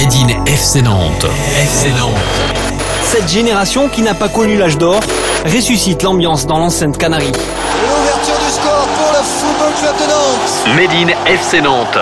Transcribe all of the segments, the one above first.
Made in FC Nantes. FC Nantes. Cette génération qui n'a pas connu l'âge d'or ressuscite l'ambiance dans l'enceinte Canarie. L'ouverture du score pour le Football Club de Nantes. Made in FC Nantes.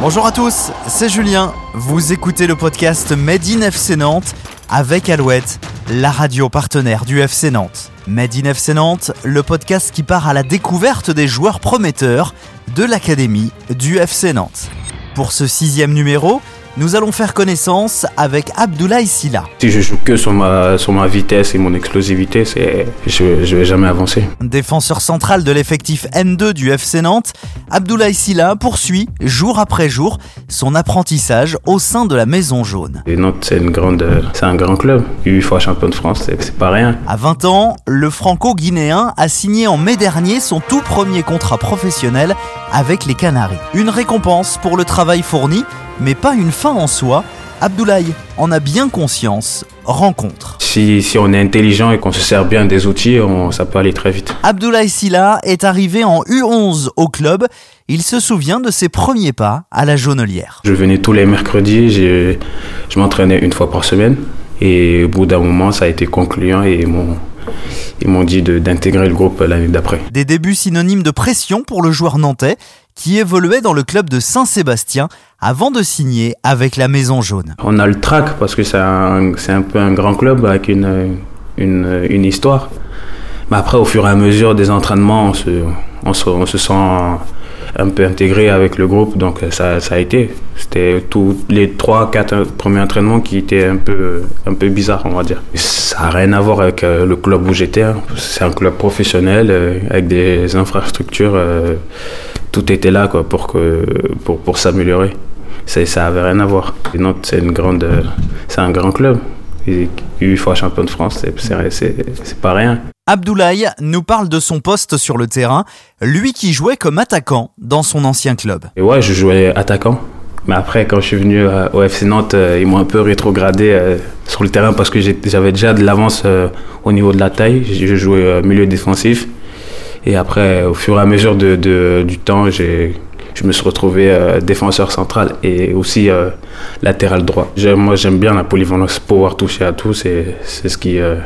Bonjour à tous, c'est Julien. Vous écoutez le podcast Made in FC Nantes avec Alouette, la radio partenaire du FC Nantes. Made in FC Nantes, le podcast qui part à la découverte des joueurs prometteurs de l'académie du FC Nantes. Pour ce sixième numéro, nous allons faire connaissance avec Abdoulaye Silla. Si je joue que sur ma, sur ma vitesse et mon explosivité, c'est, je, je vais jamais avancer. Défenseur central de l'effectif N2 du FC Nantes, Abdoulaye Silla poursuit jour après jour son apprentissage au sein de la Maison Jaune. Et Nantes, c'est une grande, c'est un grand club. Huit fois champion de France, c'est, c'est pas rien. À 20 ans, le franco-guinéen a signé en mai dernier son tout premier contrat professionnel avec les Canaries. Une récompense pour le travail fourni, mais pas une fin en soi. Abdoulaye en a bien conscience. Rencontre. Si, si on est intelligent et qu'on se sert bien des outils, on, ça peut aller très vite. Abdoulaye Silla est arrivé en U11 au club. Il se souvient de ses premiers pas à la jaunelière. Je venais tous les mercredis, j'ai- je m'entraînais une fois par semaine. Et au bout d'un moment, ça a été concluant et ils m'ont, ils m'ont dit d'intégrer le groupe l'année d'après. Des débuts synonymes de pression pour le joueur nantais qui évoluait dans le club de Saint-Sébastien avant de signer avec la Maison Jaune. On a le track parce que c'est un, peu un grand club avec une, une, histoire. Mais après, au fur et à mesure des entraînements, on se, sent un peu intégré avec le groupe. Donc ça, a été. C'était tous les trois, quatre premiers entraînements qui étaient un peu, un peu bizarres, on va dire. Ça n'a rien à voir avec euh, le club où j'étais. hein. C'est un club professionnel euh, avec des infrastructures. Tout était là quoi, pour, que, pour, pour s'améliorer. Ça, ça avait rien à voir. Et Nantes, c'est une grande, c'est un grand club. Et Huit fois champion de France, c'est, c'est, c'est, c'est pas rien. Abdoulaye nous parle de son poste sur le terrain, lui qui jouait comme attaquant dans son ancien club. Et ouais, je jouais attaquant. Mais après, quand je suis venu au FC Nantes, euh, ils m'ont un peu rétrogradé euh, sur le terrain parce que j'avais déjà de l'avance euh, au niveau de la taille. Je jouais milieu défensif. Et après, au fur et à mesure de, du temps, je me suis retrouvé euh, défenseur central et aussi euh, latéral droit. Moi, j'aime bien la polyvalence, pouvoir toucher à tout. C'est, ce qui. euh,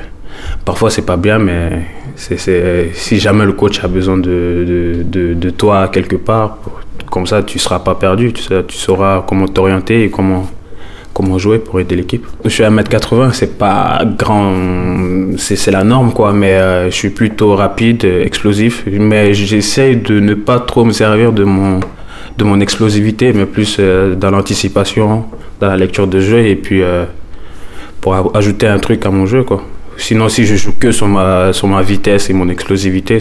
parfois, c'est pas bien, mais c'est, c'est- si jamais le coach a besoin de, de, de, toi quelque part, comme ça, tu seras pas perdu. Tu, tu sauras comment t'orienter et comment comment jouer pour aider l'équipe. Je suis à 1m80, c'est pas grand, c'est la norme quoi, mais euh, je suis plutôt rapide, explosif, mais j'essaye de ne pas trop me servir de mon, de mon explosivité, mais plus euh, dans l'anticipation, dans la lecture de jeu et puis euh, pour ajouter un truc à mon jeu quoi. Sinon, si je joue que sur ma, sur ma vitesse et mon explosivité,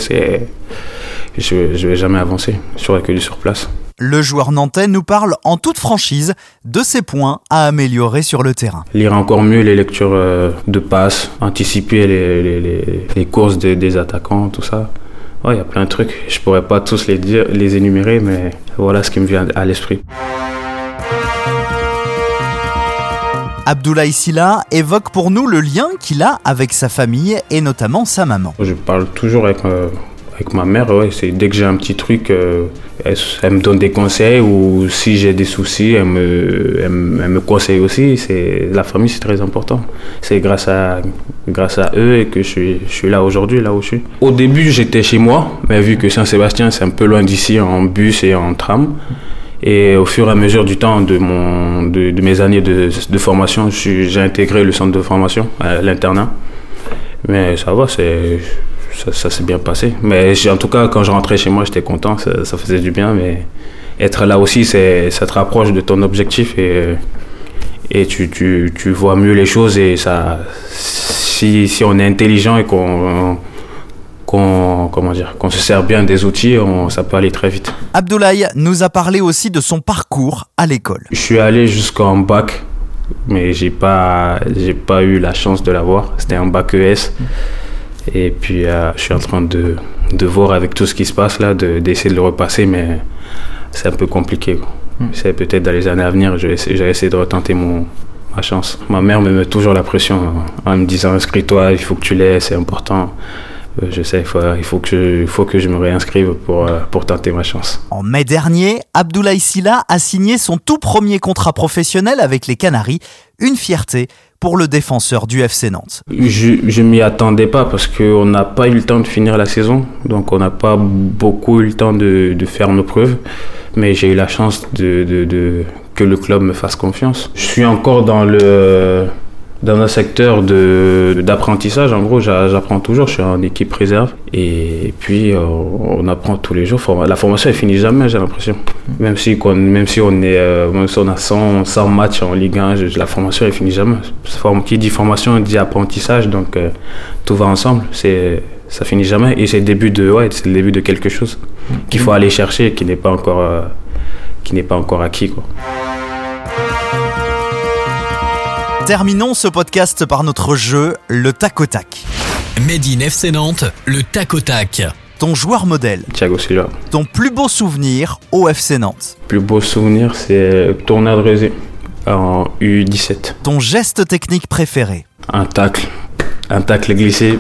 je, je vais jamais avancer. Je serai que du sur place. Le joueur nantais nous parle en toute franchise de ses points à améliorer sur le terrain. Lire encore mieux les lectures euh, de passes, anticiper les, les, les, les courses des, des attaquants, tout ça. Ouais, il y a plein de trucs. Je pourrais pas tous les dire, les énumérer, mais voilà ce qui me vient à l'esprit. Abdoulaye Silla évoque pour nous le lien qu'il a avec sa famille et notamment sa maman. Je parle toujours avec, euh, avec ma mère. Dès que j'ai un petit truc, euh, elle, me donne des conseils ou si j'ai des soucis, elle me, conseille aussi. La famille, c'est très important. C'est grâce à grâce à eux que je suis, là aujourd'hui, là où je suis. Au début, j'étais chez moi, mais vu que Saint-Sébastien, c'est un peu loin d'ici en bus et en tram. Et au fur et à mesure du temps de, mon, de, mes années de, formation, j'ai intégré le centre de formation, l'internat. Mais ça va, c'est, ça, ça s'est bien passé. Mais en tout cas, quand je rentrais chez moi, j'étais content, ça, ça faisait du bien. Mais être là aussi, ça te rapproche de ton objectif et, et tu, tu, tu vois mieux les choses. Et ça, si, si on est intelligent et qu'on, qu'on, comment dire, qu'on se sert bien des outils, on, ça peut aller très vite. Abdoulaye nous a parlé aussi de son parcours à l'école. Je suis allé jusqu'en bac, mais j'ai pas, j'ai pas eu la chance de l'avoir. C'était un bac ES. Et puis, euh, je suis en train de, de voir avec tout ce qui se passe là, de- d'essayer de le repasser, mais c'est un peu compliqué. quoi. C'est peut-être dans les années à venir, je vais essayer, je vais essayer de retenter mon, ma chance. Ma mère me met toujours la pression en me disant inscris-toi, il faut que tu l'aies, c'est important. euh, je sais, il faut, il faut, que, je, il faut que je me réinscrive pour, euh, pour tenter ma chance. En mai dernier, Abdoulaye Silla a signé son tout premier contrat professionnel avec les Canaries, une fierté pour le défenseur du FC Nantes. Je, je m'y attendais pas parce qu'on n'a pas eu le temps de finir la saison, donc on n'a pas beaucoup eu le temps de, faire nos preuves, mais j'ai eu la chance de, que le club me fasse confiance. Je suis encore dans le dans un secteur d'apprentissage. En gros, j'apprends toujours. Je suis en équipe réserve et puis euh, on apprend tous les jours. La formation elle finit jamais, j'ai l'impression. Même si même si on est euh, même si on a 100, 100 matchs en Ligue 1, la formation elle finit jamais. Qui dit formation dit apprentissage, donc euh, tout va ensemble. C'est ça finit jamais et c'est le début de ouais, c'est le début de quelque chose qu'il faut aller chercher, qui n'est pas encore qui n'est pas encore acquis quoi. Terminons ce podcast par notre jeu, le tac au tac. Made in FC Nantes, le tac au tac. Ton joueur modèle. Thiago Silva. Ton plus beau souvenir au FC Nantes. Plus beau souvenir, c'est tournoi de Rézé en U17. Ton geste technique préféré. Un tacle. Un tacle glissé,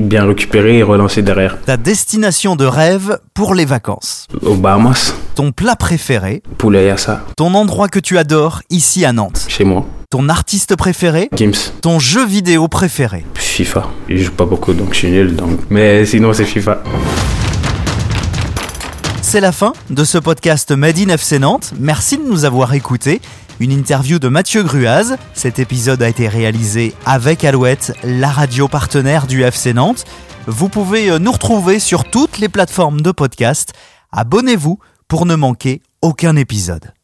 bien récupéré et relancé derrière. Ta destination de rêve pour les vacances. Aux Bahamas. Ton plat préféré. Poulet yassa. Ton endroit que tu adores ici à Nantes. Chez moi. Ton artiste préféré Gims. Ton jeu vidéo préféré FIFA. Je joue pas beaucoup donc je suis nul donc. Mais sinon c'est FIFA. C'est la fin de ce podcast Made in FC Nantes. Merci de nous avoir écoutés. Une interview de Mathieu Gruaz. Cet épisode a été réalisé avec Alouette, la radio partenaire du FC Nantes. Vous pouvez euh, nous retrouver sur toutes les plateformes de podcast. Abonnez-vous pour ne manquer aucun épisode.